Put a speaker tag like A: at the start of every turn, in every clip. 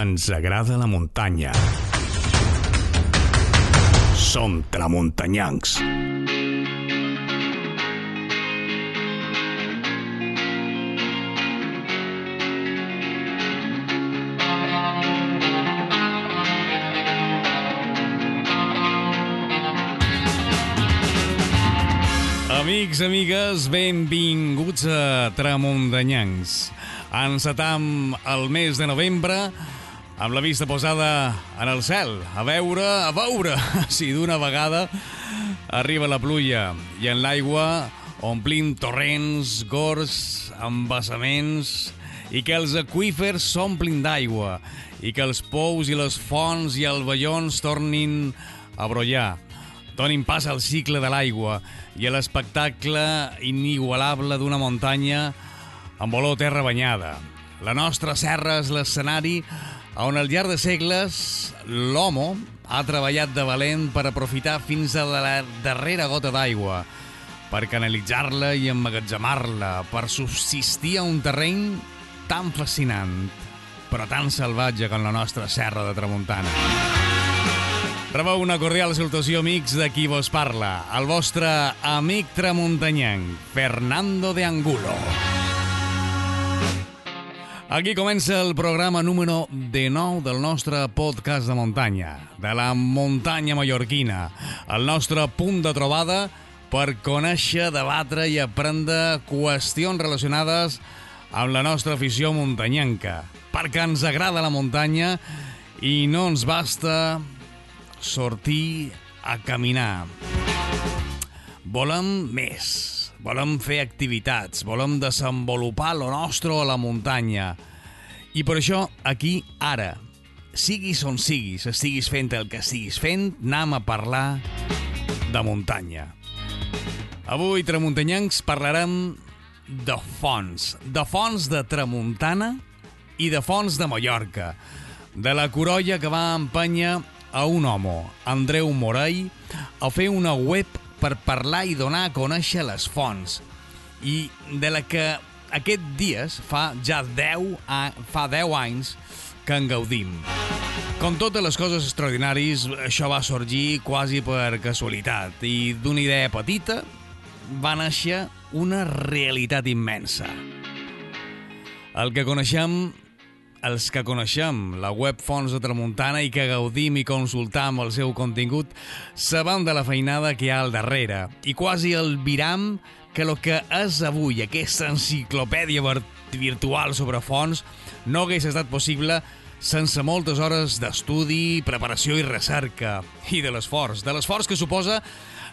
A: Ens agrada la muntanya. Som tramuntanyancs. Amics, amigues, benvinguts a Tramuntanyancs. Encetam el mes de novembre amb la vista posada en el cel, a veure, a veure si d'una vegada arriba la pluja i en l'aigua omplim torrents, gors, embassaments i que els aquífers s'omplin d'aigua i que els pous i les fonts i els vellons tornin a brollar donin pas al cicle de l'aigua i a l'espectacle inigualable d'una muntanya amb olor terra banyada. La nostra serra és l'escenari on al llarg de segles l'homo ha treballat de valent per aprofitar fins a la darrera gota d'aigua, per canalitzar-la i emmagatzemar-la, per subsistir a un terreny tan fascinant, però tan salvatge com la nostra serra de Tramuntana. Rebeu una cordial salutació, amics, de qui vos parla, el vostre amic tramuntanyanc, Fernando de Angulo. Aquí comença el programa número 19 del nostre podcast de muntanya, de la muntanya mallorquina, el nostre punt de trobada per conèixer, debatre i aprendre qüestions relacionades amb la nostra afició muntanyanca, perquè ens agrada la muntanya i no ens basta sortir a caminar. Volem més, volem fer activitats, volem desenvolupar lo nostre a la muntanya. I per això, aquí, ara, siguis on siguis, estiguis fent el que estiguis fent, anem a parlar de muntanya. Avui, tramuntanyancs, parlarem de fonts, de fonts de Tramuntana i de fonts de Mallorca, de la corolla que va empènyer a un home, Andreu Morell, a fer una web per parlar i donar a conèixer les fonts i de la que aquest dies fa ja 10, a, fa 10 anys que en gaudim. Com totes les coses extraordinàries, això va sorgir quasi per casualitat i d'una idea petita va néixer una realitat immensa. El que coneixem els que coneixem la web Fons de Tramuntana i que gaudim i consultam el seu contingut, sabem de la feinada que hi ha al darrere i quasi el viram que el que és avui aquesta enciclopèdia virtual sobre fons no hagués estat possible sense moltes hores d'estudi, preparació i recerca, i de l'esforç, de l'esforç que suposa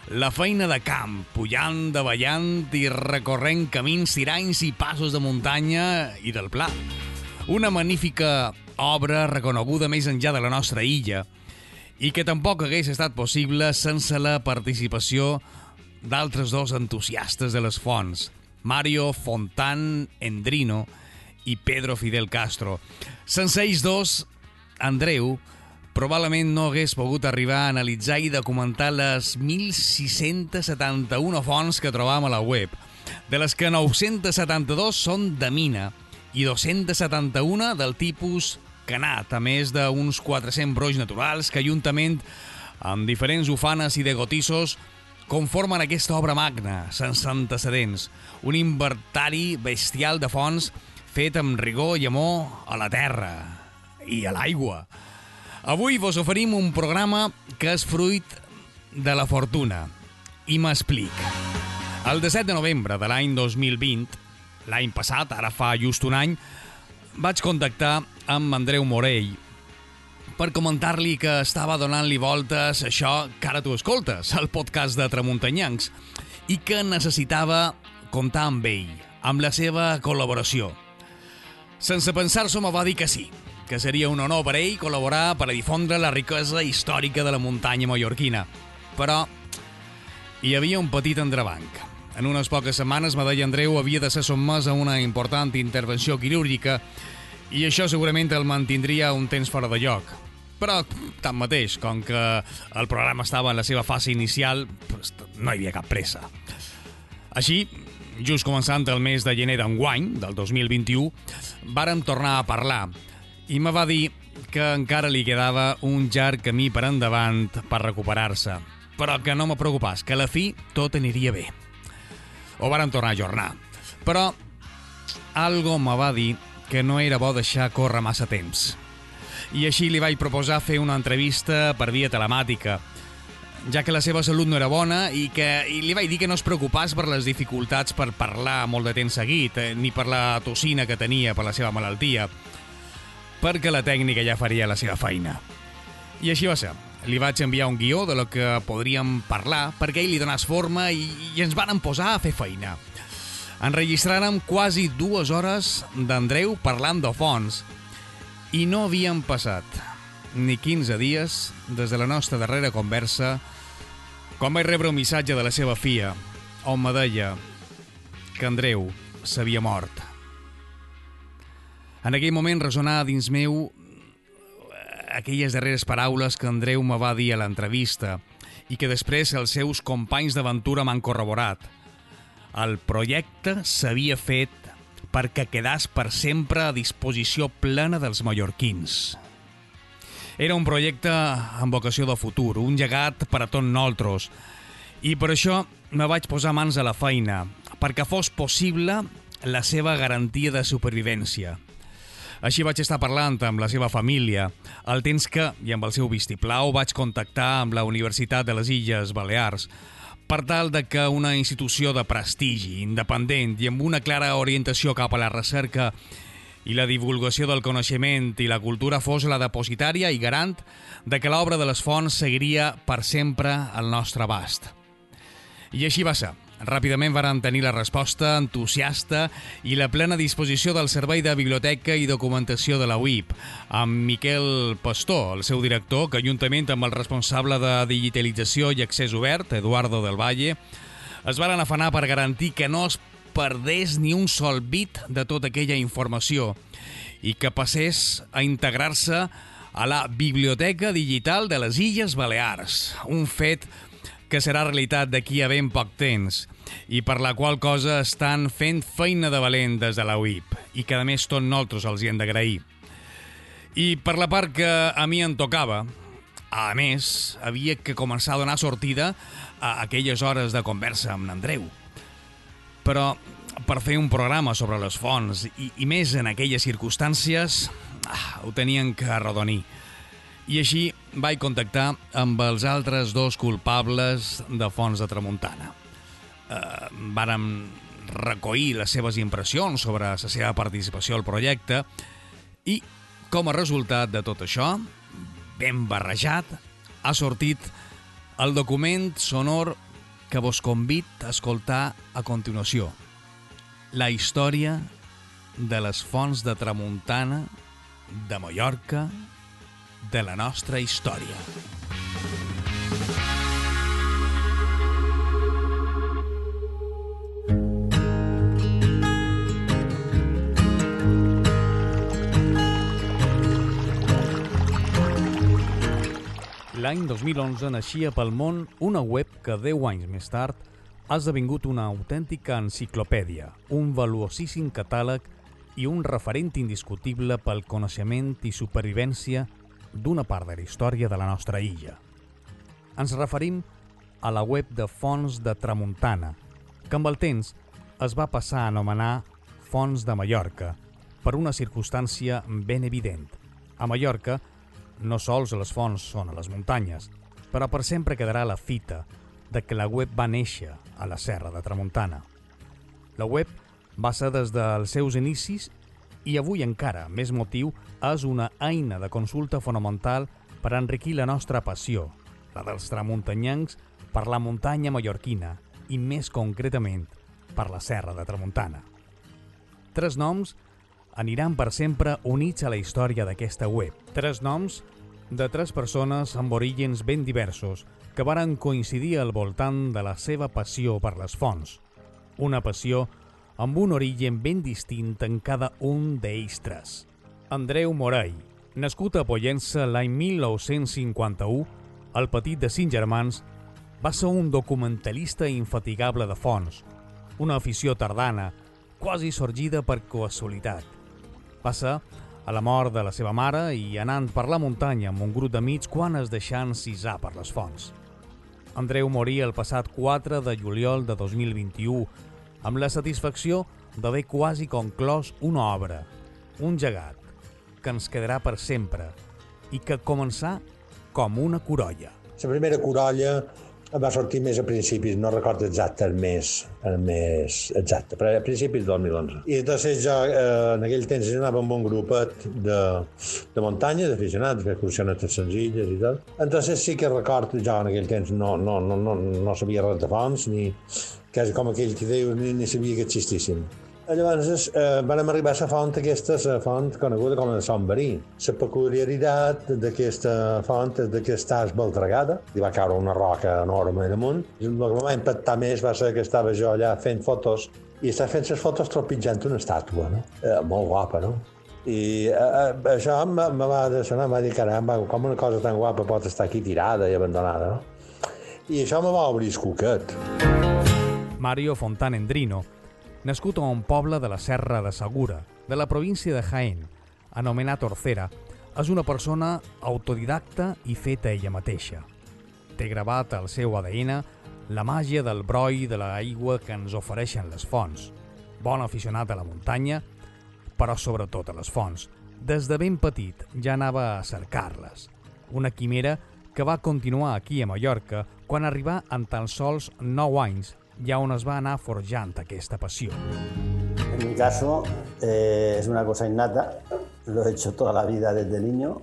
A: la feina de camp, pujant, davallant i recorrent camins, tiranys i passos de muntanya i del pla. Una magnífica obra reconeguda més enllà de la nostra illa i que tampoc hagués estat possible sense la participació d'altres dos entusiastes de les fonts, Mario Fontan Endrino i Pedro Fidel Castro. Sense ells dos, Andreu probablement no hagués pogut arribar a analitzar i documentar les 1.671 fonts que trobam a la web, de les que 972 són de mina i 271 del tipus canat, a més d'uns 400 broix naturals que, juntament amb diferents ufanes i degotissos, conformen aquesta obra magna, sense antecedents, un inventari bestial de fonts fet amb rigor i amor a la terra i a l'aigua. Avui vos oferim un programa que és fruit de la fortuna. I m'explic. El 17 de novembre de l'any 2020, l'any passat, ara fa just un any, vaig contactar amb Andreu Morell per comentar-li que estava donant-li voltes això que ara tu escoltes, el podcast de Tramuntanyancs, i que necessitava comptar amb ell, amb la seva col·laboració. Sense pensar-s'ho me va dir que sí, que seria un honor per ell col·laborar per a difondre la riquesa històrica de la muntanya mallorquina. Però hi havia un petit entrebanc. En unes poques setmanes, Medalla Andreu havia de ser sotmès a una important intervenció quirúrgica i això segurament el mantindria un temps fora de lloc. Però, tanmateix, com que el programa estava en la seva fase inicial, pues, no hi havia cap pressa. Així, just començant el mes de gener d'enguany, del 2021, vàrem tornar a parlar i me va dir que encara li quedava un llarg camí per endavant per recuperar-se, però que no me preocupàs, que a la fi tot aniria bé. Ho varen tornar a ajornar, però algo me va dir que no era bo deixar córrer massa temps. I així li vaig proposar fer una entrevista per via telemàtica, ja que la seva salut no era bona i que i li vaig dir que no es preocupàs per les dificultats per parlar molt de temps seguit, eh, ni per la tossina que tenia per la seva malaltia, perquè la tècnica ja faria la seva feina. I així va ser. Li vaig enviar un guió de lo que podríem parlar perquè ell li donàs forma i, i ens van posar a fer feina. Enregistràrem quasi dues hores d'Andreu parlant de fons i no havien passat ni 15 dies des de la nostra darrera conversa quan vaig rebre un missatge de la seva filla on me deia que Andreu s'havia mort. En aquell moment resonava dins meu aquelles darreres paraules que Andreu me va dir a l'entrevista i que després els seus companys d'aventura m'han corroborat. El projecte s'havia fet perquè quedàs per sempre a disposició plena dels mallorquins. Era un projecte amb vocació de futur, un llegat per a tots nosaltres, i per això me vaig posar mans a la feina, perquè fos possible la seva garantia de supervivència. Així vaig estar parlant amb la seva família, al temps que, i amb el seu vistiplau, vaig contactar amb la Universitat de les Illes Balears, per tal de que una institució de prestigi, independent i amb una clara orientació cap a la recerca i la divulgació del coneixement i la cultura fos la depositària i garant de que l'obra de les fonts seguiria per sempre al nostre abast. I així va ser. Ràpidament varen tenir la resposta entusiasta i la plena disposició del Servei de Biblioteca i Documentació de la UIP, amb Miquel Pastor, el seu director, que juntament amb el responsable de digitalització i accés obert, Eduardo del Valle, es varen afanar per garantir que no es perdés ni un sol bit de tota aquella informació i que passés a integrar-se a la Biblioteca Digital de les Illes Balears, un fet que serà realitat d'aquí a ben poc temps i per la qual cosa estan fent feina de valent des de la UIP i que a més tot nosaltres els hi hem d'agrair. I per la part que a mi em tocava, a més, havia que començar a donar sortida a aquelles hores de conversa amb Andreu. Però per fer un programa sobre les fonts i, i més en aquelles circumstàncies, ah, ho tenien que arrodonir. I així vaig contactar amb els altres dos culpables de Fons de Tramuntana. Eh, vàrem recollir les seves impressions sobre la seva participació al projecte i, com a resultat de tot això, ben barrejat, ha sortit el document sonor que vos convit a escoltar a continuació. La història de les fonts de Tramuntana, de Mallorca, de la nostra història. L'any 2011 naixia pel món una web que 10 anys més tard ha esdevingut una autèntica enciclopèdia, un valuosíssim catàleg i un referent indiscutible pel coneixement i supervivència d'una part de la història de la nostra illa. Ens referim a la web de Fons de Tramuntana, que amb el temps es va passar a anomenar Fons de Mallorca, per una circumstància ben evident. A Mallorca, no sols les fonts són a les muntanyes, però per sempre quedarà la fita de que la web va néixer a la serra de Tramuntana. La web va ser des dels seus inicis i avui encara més motiu és una eina de consulta fonamental per enriquir la nostra passió, la dels tramuntanyancs per la muntanya mallorquina i més concretament per la serra de Tramuntana. Tres noms aniran per sempre units a la història d'aquesta web. Tres noms de tres persones amb orígens ben diversos que varen coincidir al voltant de la seva passió per les fonts. Una passió amb un origen ben distint en cada un d'ells tres. Andreu Morell, nascut a Pollença l'any 1951, el petit de cinc germans, va ser un documentalista infatigable de fons, una afició tardana, quasi sorgida per casualitat. Va ser a la mort de la seva mare i anant per la muntanya amb un grup d'amics quan es deixant cisar per les fonts. Andreu morí el passat 4 de juliol de 2021 amb la satisfacció d'haver quasi conclòs una obra, un llegat, que ens quedarà per sempre i que començà com una corolla.
B: La primera corolla va sortir més a principis, no recordo exacte el mes, el mes exacte, però a principis del 2011. I entonces jo eh, en aquell temps anava amb un grupet de, de muntanya, d'aficionats, d'excursiones senzilles i tot. Entonces sí que recordo, jo en aquell temps no, no, no, no, no sabia res de fonts, ni quasi com aquell que diu, ni, ni sabia que existissin. Llavors eh, vam arribar a la font aquesta, la font coneguda com a Sant Verí. La peculiaritat d'aquesta font és que està esbaltregada, i va caure una roca enorme damunt. El que va impactar més va ser que estava jo allà fent fotos i estava fent les fotos tropitjant una estàtua, no? Eh, molt guapa, no? I eh, eh això me va sonar, em va dir, caramba, com una cosa tan guapa pot estar aquí tirada i abandonada, no? I això me va obrir el cuquet.
A: Mario Fontanendrino, nascut a un poble de la Serra de Segura, de la província de Jaén, anomenat Orcera, és una persona autodidacta i feta ella mateixa. Té gravat al seu ADN la màgia del broi de l'aigua que ens ofereixen les fonts. Bon aficionat a la muntanya, però sobretot a les fonts. Des de ben petit ja anava a cercar-les. Una quimera que va continuar aquí a Mallorca quan arribà en tan sols 9 anys ya on es va anar forjant aquesta passió.
C: En mi caso eh, es una cosa innata, lo he hecho toda la vida desde niño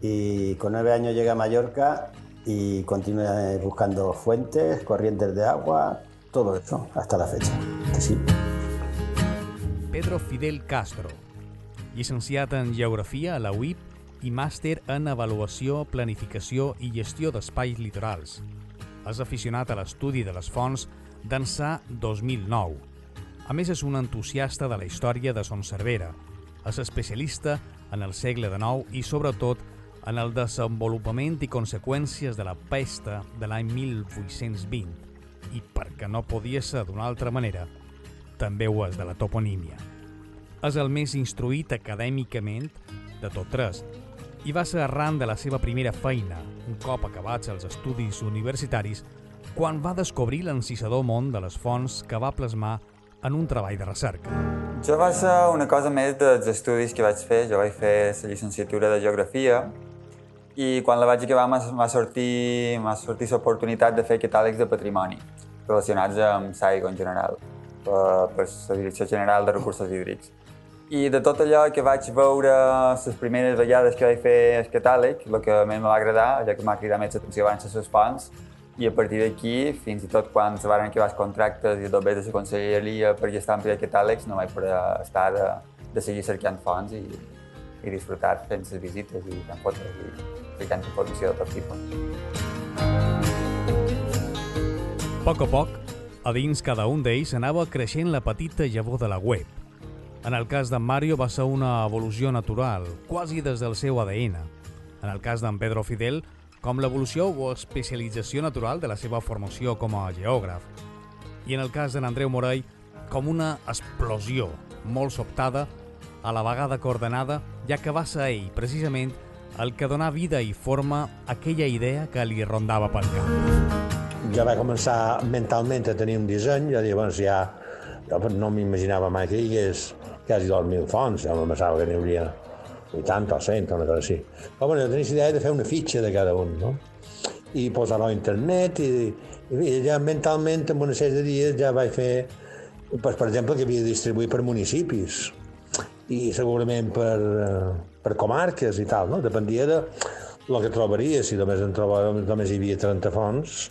C: y con nueve años llegué a Mallorca y continué buscando fuentes, corrientes de agua, todo eso hasta la fecha. Sí.
A: Pedro Fidel Castro, llicenciat en Geografia a la UIP i màster en Avaluació, Planificació i Gestió d'Espais Litorals. És aficionat a l'estudi de les fonts d'ençà 2009. A més, és un entusiasta de la història de Son Cervera. És especialista en el segle XIX i, sobretot, en el desenvolupament i conseqüències de la pesta de l'any 1820 i, perquè no podia ser d'una altra manera, també ho és de la toponímia. És el més instruït acadèmicament de tot tres i va ser arran de la seva primera feina, un cop acabats els estudis universitaris, quan va descobrir l'encisador món de les fonts que va plasmar en un treball de recerca.
D: Jo va ser una cosa més dels estudis que vaig fer. Jo vaig fer la llicenciatura de Geografia i quan la vaig acabar m'ha sortit, l'oportunitat de fer catàlegs de patrimoni relacionats amb l'aigua en general, per, per la Direcció General de Recursos Hídrics. I de tot allò que vaig veure les primeres vegades que vaig fer el catàleg, el que més me va agradar, ja que m'ha cridat més l'atenció van ser les fonts, i a partir d'aquí, fins i tot quan se van acabar els contractes i bé de la conselleria per gestar ampliar catàlegs, no vaig poder estar de, de seguir cercant fonts i, i disfrutar fent les visites i fent fotos i ficant informació de tot tipus.
A: A poc a poc, a dins cada un d'ells anava creixent la petita llavor de la web. En el cas d'en Mario va ser una evolució natural, quasi des del seu ADN. En el cas d'en Pedro Fidel, com l'evolució o especialització natural de la seva formació com a geògraf. I en el cas d'en Andreu Morell, com una explosió molt sobtada, a la vegada coordenada, ja que va ser ell, precisament, el que donà vida i forma a aquella idea que li rondava pel cap.
B: Ja va començar mentalment a tenir un disseny, ja llavors ja no m'imaginava mai que hi hagués quasi 2.000 fonts, ja me pensava que n'hi hauria 80 o 100, una cosa així. Però bueno, tenies idea de fer una fitxa de cada un, no? I posar-ho a internet i, i ja mentalment en una sèrie de dies ja vaig fer, pues, per exemple, que havia de distribuir per municipis i segurament per, per comarques i tal, no? Dependia de el que trobaria, si només, en trobava, només hi havia 30 fonts,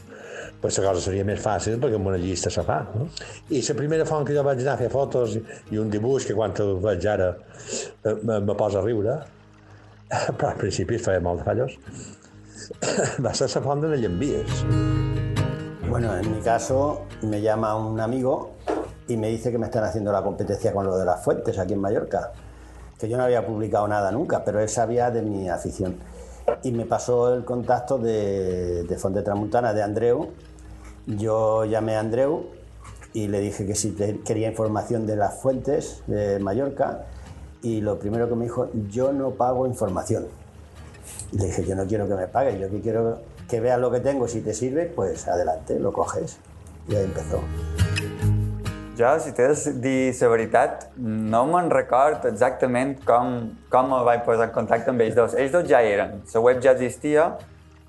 B: la cosa seria més fàcil perquè amb una llista se fa. No? I la primera font que jo vaig a fer fotos i un dibuix que quan el veig ara eh, me, me posa a riure, però al principi feia molt de fallos, va ser la font de.
C: Bueno, en mi caso me llama un amigo y me dice que me están haciendo la competencia con lo de las fuentes aquí en Mallorca, que yo no había publicado nada nunca, pero él sabía de mi afición. Y me pasó el contacto de, de Fonte Tramuntana, de Andreu, yo llamé a Andreu y le dije que si quería información de las fuentes de Mallorca y lo primero que me dijo, yo no pago información. Le dije, yo no quiero que me pagues, yo que quiero que veas lo que tengo, si te sirve, pues adelante, lo coges. Y ahí empezó.
D: Jo, si t'he de dir no me'n record exactament com, com me vaig posar en contacte amb ells dos. Ells dos ja eren, la web ja existia,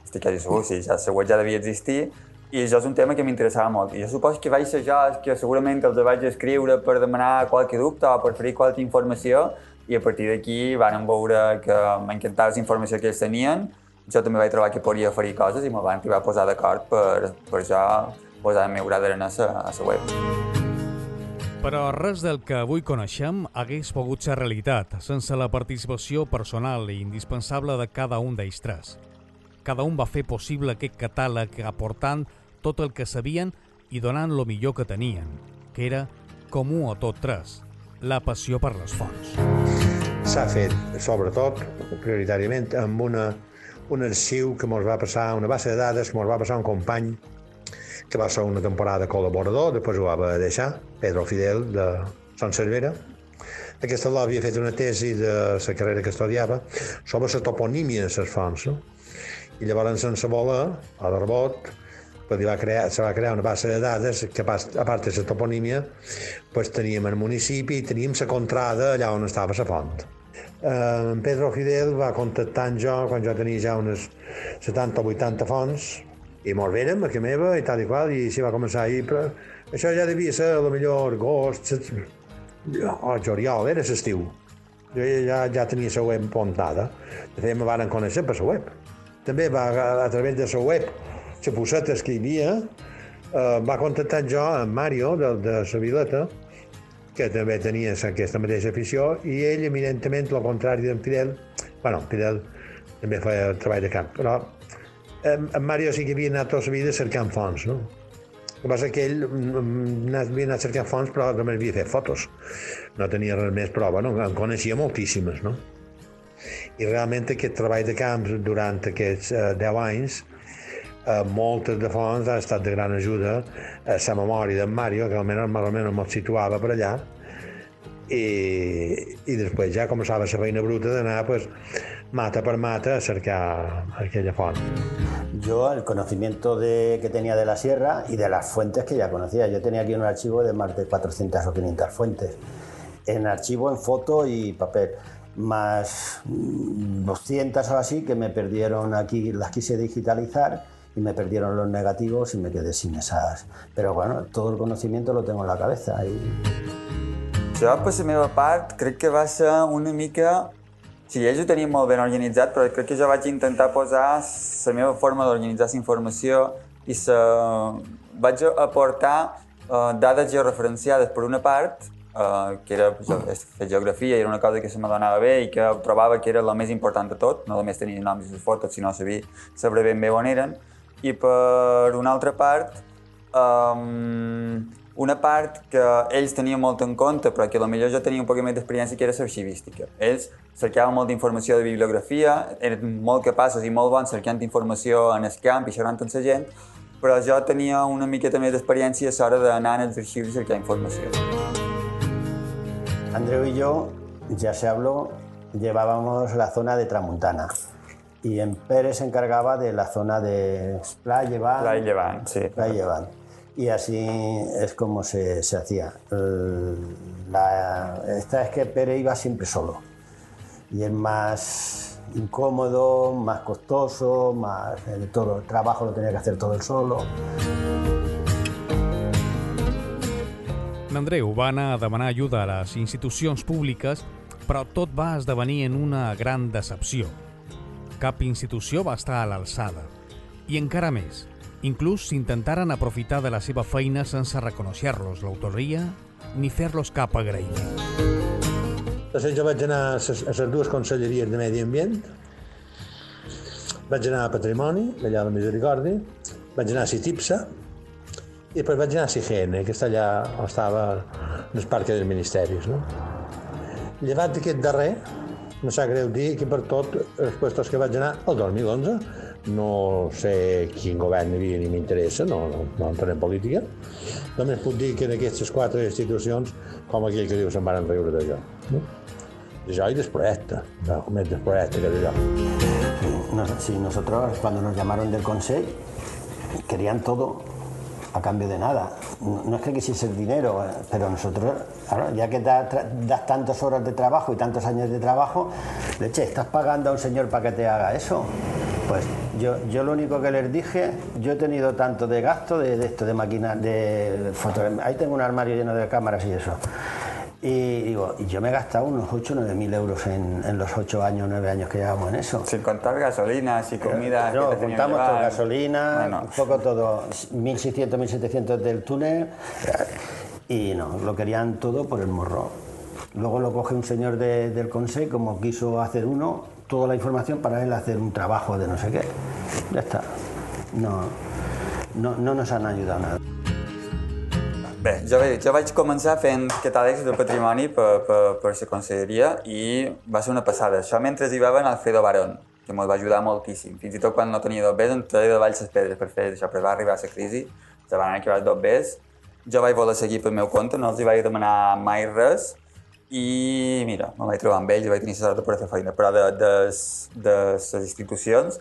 D: estic quasi segur, sí, ja, web ja devia existir, i això és un tema que m'interessava molt. I jo suposo que vaig ser jo que segurament els vaig escriure per demanar qualque dubte o per oferir qualque informació, i a partir d'aquí van veure que m'encantava la informació que ells tenien, jo també vaig trobar que podia oferir coses i me van arribar a posar d'acord per, per jo posar el meu gra d'arena a la web.
A: Però res del que avui coneixem hagués pogut ser realitat sense la participació personal i indispensable de cada un d'ells tres. Cada un va fer possible aquest catàleg aportant tot el que sabien i donant lo millor que tenien, que era comú a tot tres, la passió per les fonts.
B: S'ha fet, sobretot, prioritàriament, amb una, un arxiu que ens va passar, una base de dades que ens va passar un company que va ser una temporada col·laborador, després ho va deixar, Pedro Fidel, de Sant Cervera. Aquesta dona havia fet una tesi de la carrera que estudiava sobre la toponímia de les fonts. No? I llavors, sense voler, a l'arbot, pues, va crear, se va crear una base de dades que, a part de la toponímia, pues, teníem el municipi i teníem la contrada allà on estava la font. Eh, en Pedro Fidel va contactar amb jo quan jo tenia ja unes 70 o 80 fonts i molt vèrem a casa meva i tal i qual, i s'hi va començar ahir, però això ja devia ser a lo millor agost, o juliol, era l'estiu. Jo ja, ja tenia la web muntada. De fet, me van conèixer per la web. També va, a través de la web, la poseta que hi havia, eh, va contactar jo amb Mario, de, de la Vileta, que també tenia aquesta mateixa afició, i ell, eminentment, el contrari d'en Fidel, bueno, Fidel també feia treball de camp, però en, en Mario sí que havia anat tota la vida cercant fonts, no? El que passa que ell mm, mm, havia anat cercant fonts, però també havia fet fotos. No tenia res més prova, no? En coneixia moltíssimes, no? I realment aquest treball de camp durant aquests eh, 10 anys eh, moltes de fonts ha estat de gran ajuda a la memòria d'en Mario, que almenys, almenys me'l situava per allà, i, i després ja començava la feina bruta d'anar pues, mata per mata a cercar aquella font.
C: Yo el conocimiento de, que tenía de la sierra y de las fuentes que ya conocía. Yo tenía aquí un archivo de más de 400 o 500 fuentes. En archivo, en foto y papel. Más 200 o así que me perdieron aquí, las quise digitalizar y me perdieron los negativos y me quedé sin esas. Pero bueno, todo el conocimiento lo tengo en la cabeza. Y...
D: Jo, per la meva part, crec que va ser una mica Sí, ells ho tenien molt ben organitzat, però crec que jo vaig intentar posar la meva forma d'organitzar la informació i sa... vaig aportar uh, dades georreferenciades per una part, uh, que era fer geografia, i era una cosa que se me donava bé i que trobava que era la més important de tot, no només tenir noms i fotos, sinó saber, saber ben bé on eren. I per una altra part, um, una part que ells tenien molt en compte, però que millor jo tenia un poc més d'experiència, que era l'arxivística. Ells cercaven molta informació de bibliografia, eren molt capaços i molt bons cercant informació en el camp i xerrant amb la gent, però jo tenia una miqueta més d'experiència a l'hora d'anar als arxius i cercar informació.
C: Andreu y yo, ya se habló, llevábamos la zona de Tramuntana. Y en Pérez se encargaba de la zona de Playa Llevant,
D: sí.
C: Playa y así es como se, se hacía. La, esta es que Pérez iba siempre solo y es más incómodo, más costoso, más de todo. El trabajo lo tenía que hacer todo él solo.
A: Andreu va anar a demanar ajuda a les institucions públiques, però tot va esdevenir en una gran decepció. Cap institució va estar a l'alçada. I encara més, Inclús s'intentaren aprofitar de la seva feina sense reconèixer-los l'autoria ni fer-los cap agraïment.
B: Després jo vaig anar a les dues conselleries de Medi Ambient, vaig anar a Patrimoni, allà a la Misericòrdia, vaig anar a Citipsa, i després vaig anar a Sigene, que està allà on estava el Parc dels Ministeris. No? Llevat d'aquest darrer, no sap greu dir que per tot els puestos que vaig anar el 2011 no sé quin govern hi havia ni m'interessa, no, no, no entraré en política. Només puc dir que en aquestes quatre institucions, com aquell que diu, se'n van riure jo. No? D'això i del no, més del projecte que d'això.
C: Nos- sí, nosotros cuando nos llamaron del Consejo querían todo a cambio de nada. No, es que quisiese el dinero, eh, pero nosotros, ya que das tantas horas de trabajo y tantos años de trabajo, leche, estás pagando a un señor para que te haga eso. Pues yo, yo lo único que les dije, yo he tenido tanto de gasto de, esto, de máquinas, de foto, ahí tengo un armario lleno de cámaras y eso. Y digo, y yo me he gastado unos 8 o 9 mil euros en, en los 8 años, 9 años que llevamos en eso.
D: Sin contar gasolinas y comida
C: No,
D: que te
C: juntamos todo, gasolina,
D: Bueno,
C: un poco todo, 1600, 1700 del túnel y no, lo querían todo por el morro. Luego lo coge un señor de- del Consejo, como quiso hacer uno, toda la información para él hacer un trabajo de no sé qué. Ya está. No, no, no nos han ayudado nada.
D: Bé, jo, jo vaig començar fent catàlegs de patrimoni per, per, per la conselleria i va ser una passada. Això mentre hi va en Alfredo Barón, que ens va ajudar moltíssim. Fins i tot quan no tenia dos bes, em treia de baix les pedres per fer això, però va arribar la crisi, se van acabar dos bes. Jo vaig voler seguir pel meu compte, no els hi vaig demanar mai res, i mira, me vaig trobar amb ells i vaig tenir la sort de poder fer feina, però de, de, de les institucions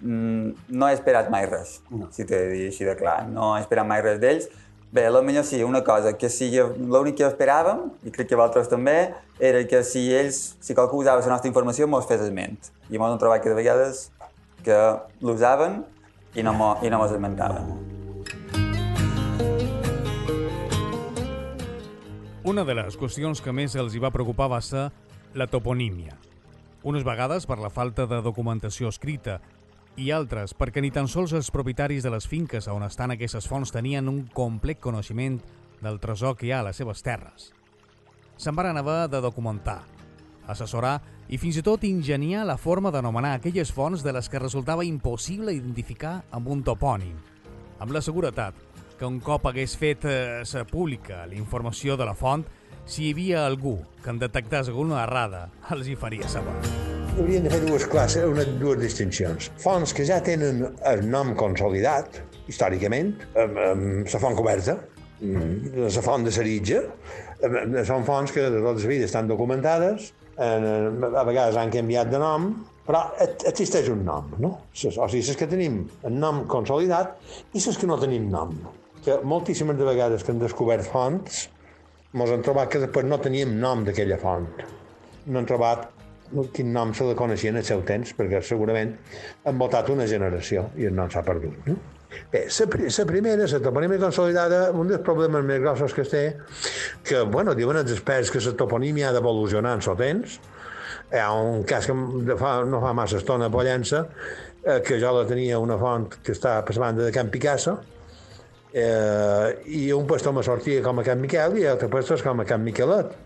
D: mm, no he esperat mai res, no. si t'he de dir així de clar, no he esperat mai res d'ells. Bé, a lo millor sí, una cosa, que si l'únic que esperàvem, i crec que vosaltres també, era que si ells, si qualcú usava la nostra informació, mos fes esment. I mos hem trobat que de vegades que l'usaven i no, mo, i no mos esmentaven.
A: Una de les qüestions que més els hi va preocupar va ser la toponímia. Unes vegades per la falta de documentació escrita i altres perquè ni tan sols els propietaris de les finques on estan aquestes fonts tenien un complet coneixement del tresor que hi ha a les seves terres. Se'n van haver de documentar, assessorar i fins i tot ingeniar la forma d'anomenar aquelles fonts de les que resultava impossible identificar amb un topònim, amb la seguretat que un cop hagués fet eh, sa pública la informació de la font, si hi havia algú que en detectés alguna errada, els hi faria saber.
B: Haurien de fer dues classes, una, dues distincions. Fonts que ja tenen el nom consolidat, històricament, amb, amb la font coberta, mm, la font de Saritja, són fonts que de tota la vida estan documentades, a vegades han canviat de nom, però existeix un nom, no? O sigui, les que tenim el nom consolidat i les que no tenim nom. Que moltíssimes de vegades que han descobert fonts, ens hem trobat que després no teníem nom d'aquella font. No hem trobat quin nom se la coneixia en el seu temps, perquè segurament han votat una generació i el nom s'ha perdut. No? Bé, la, pri la primera, la toponímia consolidada, un dels problemes més grossos que es té, que, bueno, diuen els experts que la toponímia ha d'evolucionar en el temps, hi ha un cas que fa, no fa massa estona a Pollença, eh, que jo la tenia una font que està per la banda de Can Picasso, eh, i un puesto me sortia com a Can Miquel i l'altre puesto és com a Can Miquelet.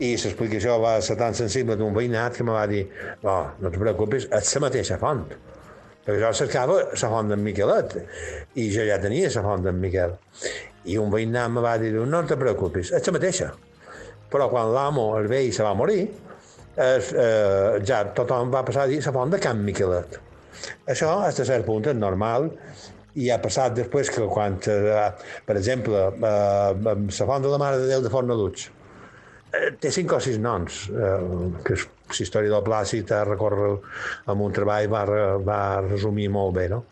B: I l'explicació va ser tan sensible d'un veïnat que me va dir no, no te preocupis, és la mateixa font. Perquè jo cercava la font d'en Miquelet i jo ja tenia la font d'en Miquel. I un veïnat me va dir no te preocupis, és la mateixa. Però quan l'amo, el vell, se va morir, es, eh, ja tothom va passar a dir la font de Can Miquelet. Això, a cert punt, és normal i ha passat després que quan, eh, per exemple, eh, la font de la Mare de Déu de Fornaluig, té cinc o sis noms, eh, que és història del Plàcid a recórrer amb un treball va, va resumir molt bé, no?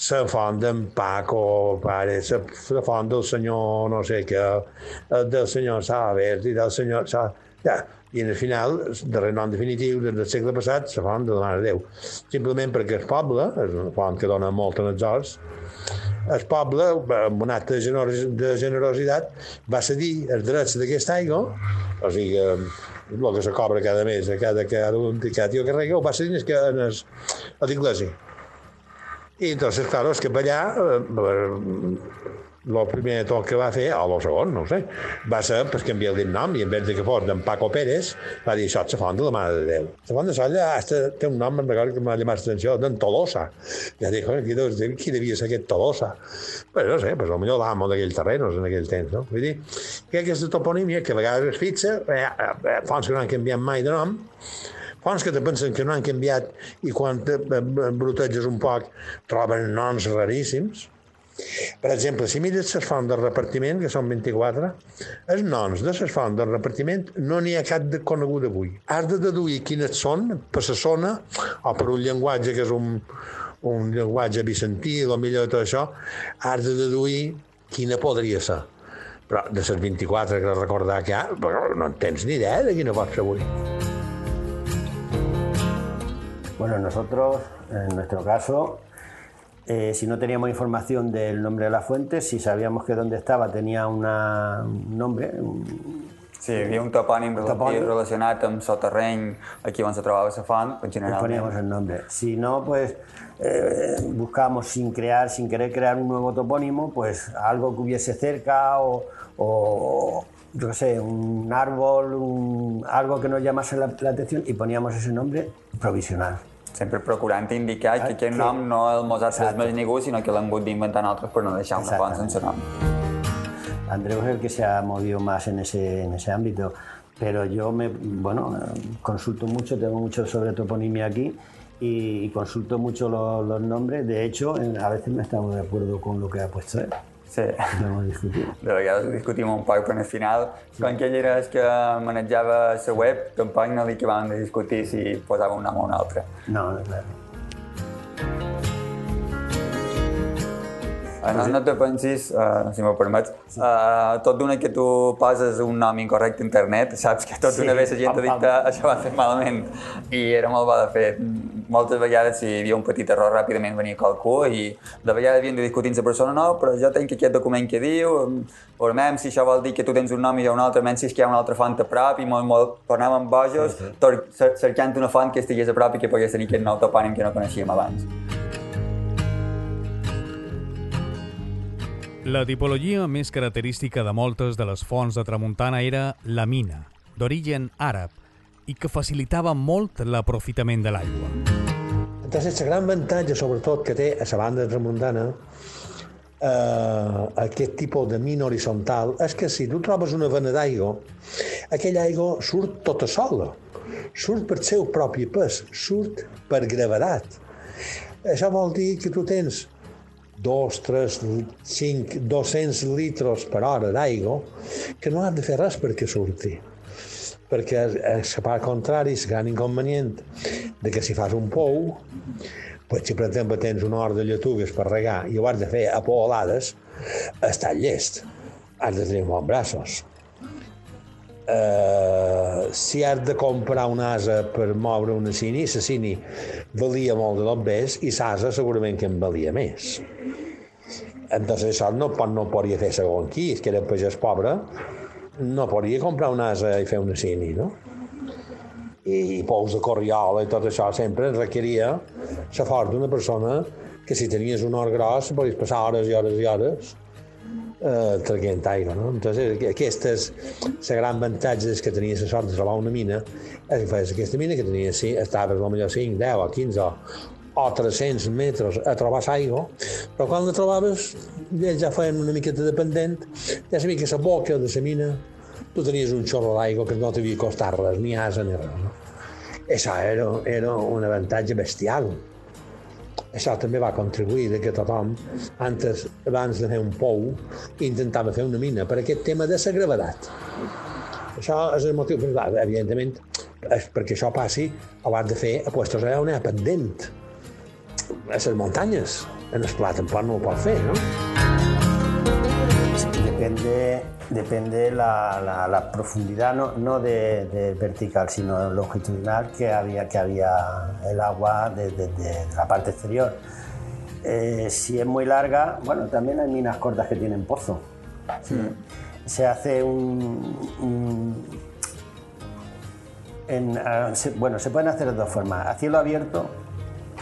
B: La font d'en Paco, pare, la, font del senyor no sé què, eh, del senyor Salavert i del senyor... Sa... Ja, i en el final, el darrer nom definitiu del segle passat, la font de de Déu. Simplement perquè el poble, és una font que dona molt en els horts, el poble, amb un acte de, generos de generositat, va cedir els drets d'aquesta aigua, o sigui, el que se cobra cada mes a cada, cada un cada tio que rega, ho va cedir que en es, a l'església. I entonces, claro, per allà, eh, el primer toc que va fer, o el segon, no sé, va ser pues, canviar el nom i en vez de que fos d'en Paco Pérez, va dir això la font de la Mare de Déu. La font de Solla hasta té un nom, recordo que m'ha llamat l'atenció, d'en Tolosa. Ja dic, "Joder, qui, qui devia ser aquest Tolosa? Pues no sé, pues, potser l'amo d'aquells terrenos en aquell temps, no? Vull dir, que aquesta toponímia, que a vegades es fixa, eh, eh, fonts que no han canviat mai de nom, fonts que te pensen que no han canviat i quan te eh, bruteges un poc troben noms raríssims, Per exemple, si mires les fonts del repartiment, que són 24, els noms de les fonts del repartiment no n'hi ha cap de conegut avui. Has de deduir quines són per la zona o per un llenguatge que és un, un llenguatge bizantí, o millor de tot això, has de deduir quina podria ser. Però de les 24 que recordar que ha, no en tens ni idea de quina pot ser avui.
C: Bueno, nosotros, en nuestro caso, eh, si no teníamos información del nombre de la fuente, si sabíamos que dónde estaba tenía una, un nombre, un,
D: Sí, havia un topònim,
C: Topònim.
D: relacionat amb soterreny, aquí on se trobava la font, generalment.
C: poníamos el nombre. Si no, pues eh, buscábamos sin crear, sin querer crear un nuevo topónimo, pues algo que hubiese cerca o, o, yo qué sé, un árbol, un- algo que nos llamase la, la atención y poníamos ese nombre provisional.
D: Sempre procurant indicar que aquest
C: que-
D: nom no el mos ha
C: Exacte.
D: transmès ningú, sinó que l'han hagut d'inventar nosaltres per no deixar una font sense nom.
C: Andreu es el que se ha movido más en ese, en ese ámbito, pero yo me, bueno, consulto mucho, tengo mucho sobre toponimia aquí y, consulto mucho los, los nombres. De hecho, a veces no estamos de acuerdo con lo que ha puesto él.
D: Sí.
C: Discutido.
D: De vegades ho discutim un poc, però al final, com que ell era el que manejava la web, tampoc no li acabàvem de discutir si posava un nom o un altre.
C: No, no, claro.
D: Uh, no, no te pensis, uh, si m'ho permets, uh, tot d'una que tu poses un nom incorrecte a internet, saps que tot
C: Sí,
D: d'una vegada la gent ha dit que això va fer malament i era molt bo de fer. Moltes vegades si hi havia un petit error ràpidament venia qualcú i de vegades havien de discutir amb la persona no, però jo tenc aquest document que diu, veurem si això vol dir que tu tens un nom i jo un altre, menys si és que hi ha una altra font a prop i molt, molt, tornàvem bojos sí, sí. cer- cercant una font que estigués a prop i que pogués tenir aquest nou topònim que no coneixíem abans.
A: La tipologia més característica de moltes de les fonts de tramuntana era la mina, d'origen àrab, i que facilitava molt l'aprofitament de l'aigua.
B: Entonces, el gran avantatge, sobretot, que té a la banda tramuntana, eh, aquest tipus de mina horitzontal, és que si tu trobes una vena d'aigua, aquella aigua surt tota sola, surt per seu propi pes, surt per gravedat. Això vol dir que tu tens 2, 3, 5, 200 litres per hora d'aigua que no has de fer res perquè surti perquè la part contrari, el gran inconvenient de que si fas un pou, pues, si per exemple tens una hora de lletugues per regar i ho has de fer a poolades, està llest. Has de tenir bons braços. Uh, si has de comprar una asa per moure una cini, la cini valia molt de dos bes i l'asa segurament que en valia més. Entonces això no, pot- no podia fer segons qui, que era pagès pobre, no podia comprar una asa i fer una cini, no? I, pous de corriola i tot això sempre requeria la força d'una persona que si tenies un or gros podies passar hores i hores i hores eh, traient aigua, no? Entonces, aquest és el gran avantatge que tenies la sort de trobar una mina, és que feies aquesta mina que tenies, sí, estaves potser 5, 10 o 15 o, o 300 metres a trobar aigua, però quan la trobaves, ells ja feien una miqueta dependent, ja sabia que la boca de la mina tu tenies un xorro d'aigua que no t'havia costat res, ni asa ni res. No? Això era, era un avantatge bestial. Això també va contribuir de que tothom, antes, abans de fer un pou, intentava fer una mina per aquest tema de la gravetat. Això és el motiu, clar, evidentment, és perquè això passi, ho has de fer a puestos allà on hi ha pendent. A les muntanyes, en el pla tampoc no ho pot fer, no?
C: Depende, depende la, la- la profundidad, no, no de, de vertical, sino longitudinal que había, que había el agua desde la parte exterior. Eh, si es muy larga, bueno, también hay minas cortas que tienen pozo. Se hace un, un- en, ah, bueno, se pueden hacer de dos formas. A cielo abierto,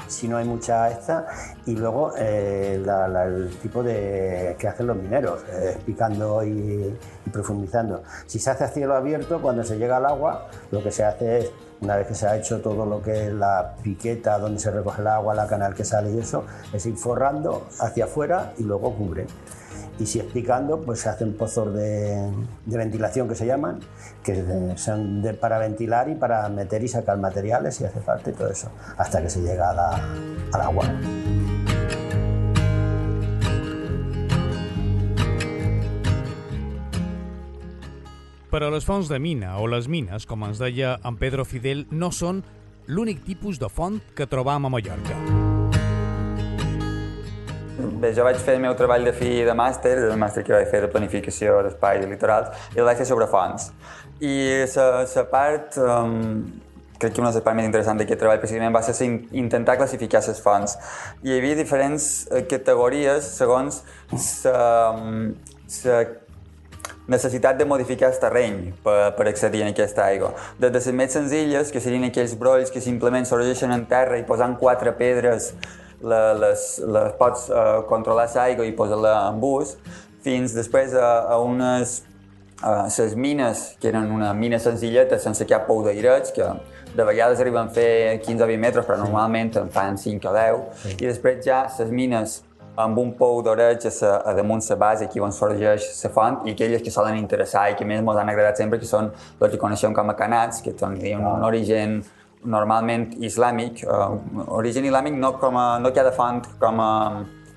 C: si no hay mucha esta, y luego eh, el tipo de que hacen los mineros, eh, picando y, y profundizando. Si se hace a cielo abierto, cuando se llega al agua, lo que se hace es, una vez que se ha hecho todo lo que es la piqueta donde se recoge el agua, la canal que sale y eso, es ir forrando hacia afuera y luego cubre y si es picando, pues se hacen pozos de, de ventilación que se llaman, que son de, para ventilar y para meter y sacar materiales si hace falta y todo eso, hasta que se llega al agua.
A: Per a les fonts de mina o les mines, com ens deia en Fidel, no són l'únic tipus de font que trobam a Mallorca.
D: Bé, jo vaig fer el meu treball de fi de màster, el màster que vaig fer de planificació d'espais i litorals, i el vaig fer sobre fonts. I la part, um, crec que una de les més interessants d'aquest treball precisament va ser intentar classificar les fonts. Hi havia diferents eh, categories segons la um, necessitat de modificar el terreny per, per accedir a aquesta aigua. Des de les més senzilles, que serien aquells brolls que simplement sorgeixen en terra i posant quatre pedres la, les, les pots uh, controlar l'aigua i posar-la en bus, fins després a, a unes les mines, que eren una mina senzilleta sense cap pou d'aireig, que de vegades arriben a fer 15 o 20 metres, però normalment en fan 5 o 10, sí. i després ja les mines amb un pou d'oreig a, a damunt la base aquí on sorgeix la font i aquelles que solen interessar i que més ens han agradat sempre que són els que coneixem com a canats, que tenen un origen normalment islàmic, uh, origen islàmic no, com a, no cada font com a,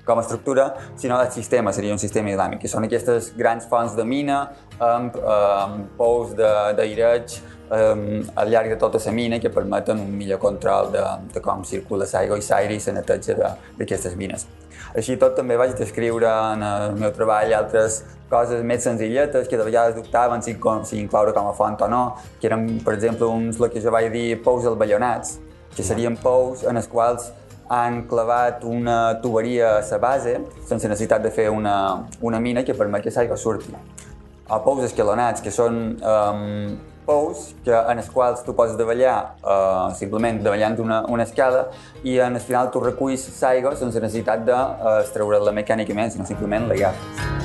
D: com a estructura, sinó el sistema, seria un sistema islàmic, que són aquestes grans fonts de mina amb um, pous d'aireig um, al llarg de tota la mina que permeten un millor control de, de com circula l'aigua i l'aire i la neteja d'aquestes mines. Així tot també vaig descriure en el meu treball altres coses més senzilletes que de vegades dubtaven si, si incloure com a font o no, que eren, per exemple, uns el que jo vaig dir pous alballonats, que serien pous en els quals han clavat una tuberia a la base sense necessitat de fer una, una mina que permet que l'aigua surti. O pous escalonats, que són um, pous que, en els quals tu pots davallar uh, simplement davallant una, una escala i en el final tu reculls l'aigua sense necessitat d'extreure-la uh, mecànicament, sinó simplement l'agafes.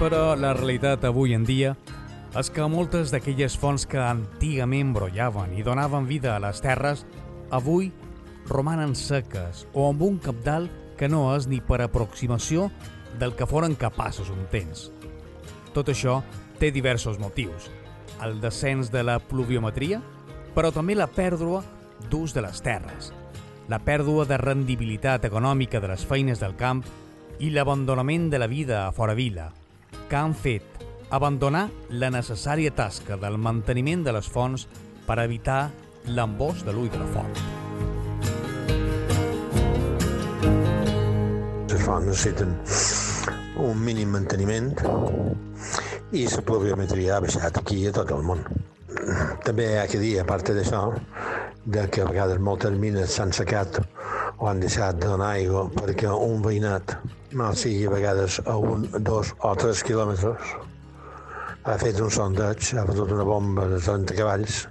A: Però la realitat avui en dia és que moltes d'aquelles fonts que antigament brollaven i donaven vida a les terres, avui romanen seques o amb un capdalt que no és ni per aproximació del que foren capaços un temps. Tot això té diversos motius. El descens de la pluviometria, però també la pèrdua d'ús de les terres, la pèrdua de rendibilitat econòmica de les feines del camp i l'abandonament de la vida a fora vila, que han fet abandonar la necessària tasca del manteniment de les fonts per evitar l'embós de l'ull de la font.
B: Fonts necessiten un mínim manteniment i la pluviometria ha baixat aquí a tot el món. També hi ha que dir, a part d'això, de que a vegades moltes mines s'han secat o han deixat de donar aigua perquè un veïnat, mal sigui a vegades a un, dos o tres quilòmetres, ha fet un sondeig, ha fotut una bomba de 30 cavalls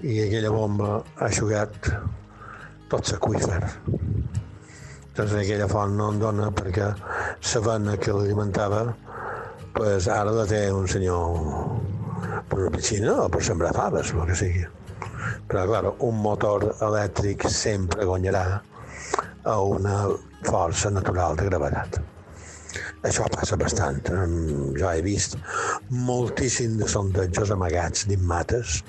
B: i aquella bomba ha aixugat tot l'aqüífer doncs aquella font no en dona perquè la vena que l'alimentava pues ara la té un senyor per una piscina o per sembrar faves, el que sigui. Però, clar, un motor elèctric sempre guanyarà a una força natural de gravetat. Això passa bastant. Jo he vist moltíssim de sondejos amagats dins mates,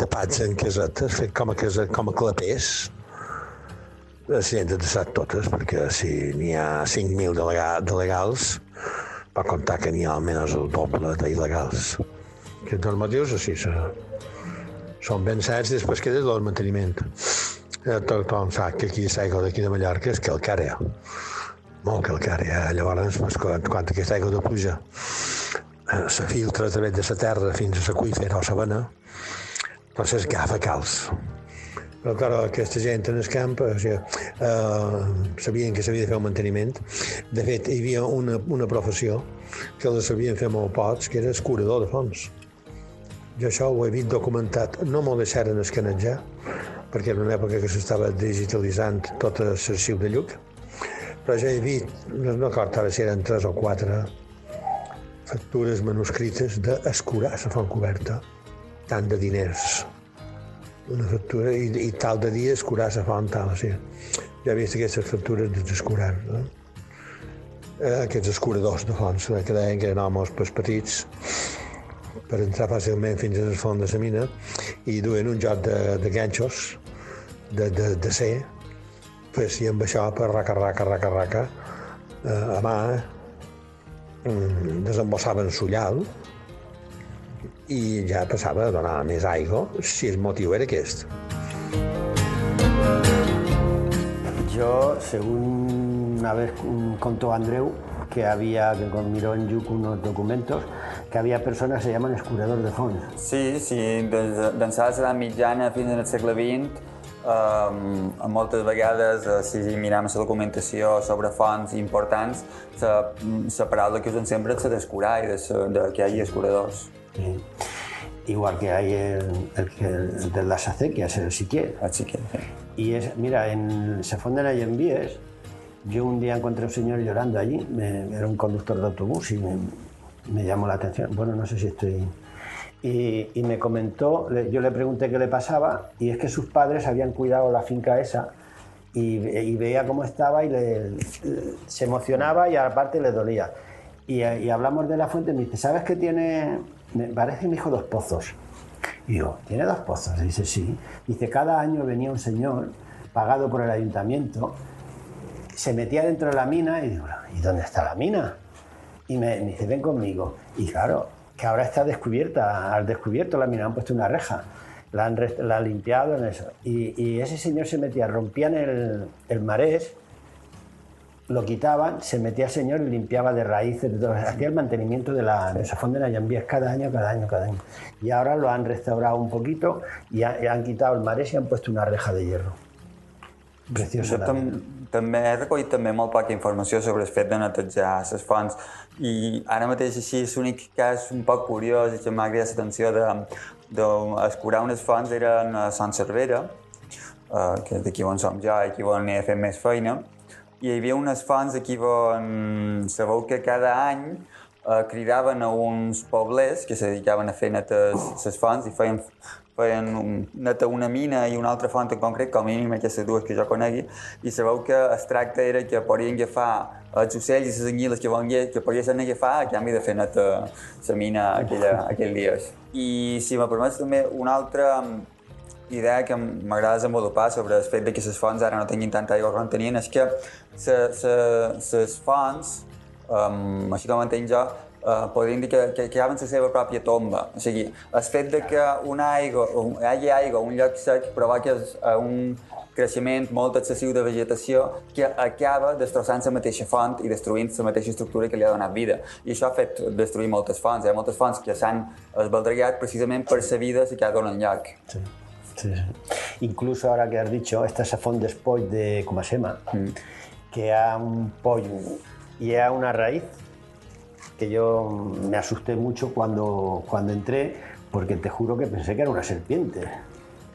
B: tapats en casetes, fet com a, casa, com a clapers, s'hi han detestat totes, perquè si n'hi ha 5.000 de legals, va comptar que n'hi ha almenys el doble d'il·legals. Que els motius, sí, són ben certs, després queda el manteniment. Eh, tothom sap que aquí l'aigua d'aquí de Mallorca és calcària, molt calcària. Llavors, pues, quan, quan aquesta aigua de pluja eh, se filtra a través de la terra fins a l'aqüífer o la vena, doncs es agafa calç però, clar, aquesta gent en el camp o sigui, eh, sabien que s'havia de fer un manteniment. De fet, hi havia una, una professió que la sabien fer molt pocs, que era escurador de fons. Jo això ho he vist documentat, no m'ho deixaren escanejar, perquè era una època que s'estava digitalitzant tot l'arxiu de Lluc, però ja he vist, no recordo ara si eren tres o quatre factures manuscrites d'escurar la font coberta, tant de diners una factura i, i tal de dia escurar la font, tal, sí. Ja he vist aquestes factures d'escurar, no? Eh, aquests escuradors de fonts, eh, que deien que eren homes pues, petits, per entrar fàcilment fins a les fonts de la mina, i duen un joc de, de ganxos, de, de, de ser, pues, i amb això per raca, raca, raca, raca, eh, a mà, mm, desembossaven sullal i ja passava a donar més aigua si el motiu era aquest.
C: Yo, según una vez contó Andreu, que había, que miró en Yuc unos documentos, que había personas que se llaman escurador de fons.
D: Sí, sí, des, d'ençà de l'edat mitjana fins al segle XX, um, moltes vegades, uh, si mirem la documentació sobre fonts importants, la, la paraula que usen sempre és la d'escurar i de, de que hi hagi escuradors.
C: Sí. Igual que hay el, el, el de las acequias, el siquier. Y es, mira, en se funden allí en Víes, yo un día encontré a un señor llorando allí, me, era un conductor de autobús y me, me, llamó la atención. Bueno, no sé si estoy... Y, y, me comentó, yo le pregunté qué le pasaba y es que sus padres habían cuidado la finca esa y, y veía cómo estaba y le, se emocionaba y aparte le dolía. Y, y, hablamos de la fuente y me dice, ¿sabes que tiene, me parece me dijo dos pozos? Y digo, ¿tiene dos pozos? Y dice, sí. Dice, cada año venía un señor pagado por el ayuntamiento se metía dentro de la mina y digo, ¿y dónde está la mina? Y me, me, dice, ven conmigo. Y claro, que ahora está descubierta, al descubierto la mina, han puesto una reja, la han, la han limpiado en eso. Y, y, ese señor se metía, rompían el, el marés, lo quitaban, se metía el señor y limpiaba de raíces, de todo, hacía el mantenimiento de la de esa fonda de Ayambíes cada año, cada año, cada año. Y ahora lo han restaurado un poquito y, ha, y han quitado el marés y han puesto una reja de hierro. Preciosa.
D: Tam, també he recollit també molt poca informació sobre el fet de netejar les fonts i ara mateix així l'únic cas un poc curiós i que m'ha cridat l'atenció de, d'escurar unes fonts eren a Sant Cervera, eh, que és d'aquí on som jo i aquí on he fet més feina, i hi havia unes fonts aquí on sabeu que cada any eh, cridaven a uns poblers que se dedicaven a fer netes les fonts i feien feien un, neta una mina i una altra font en concret, com a mínim aquestes dues que jo conegui, i sabeu que es tracta era que podien agafar els ocells i les anguiles que, van, que podien agafar a canvi de fer neta la mina aquella, aquells dies. I si me permets també una altra idea que m'agrada desenvolupar sobre el fet de que les fonts ara no tinguin tanta aigua com tenien és que les fonts, um, així com entenc jo, uh, podríem dir que, que creaven la seva pròpia tomba. O sigui, el fet de que una aigua, un, hi hagi aigua un lloc sec provoca un creixement molt excessiu de vegetació que acaba destrossant la mateixa font i destruint la mateixa estructura que li ha donat vida. I això ha fet destruir moltes fonts. Hi ha moltes fonts que s'han esbaldregat precisament per la vida que ha donat lloc.
C: Sí. Sí, sí. Incluso ahora que has dicho, esta es la font de Comasema, mm. que ha un pollo y ha una raíz que yo me asusté mucho cuando, cuando entré, porque te juro que pensé que era una serpiente.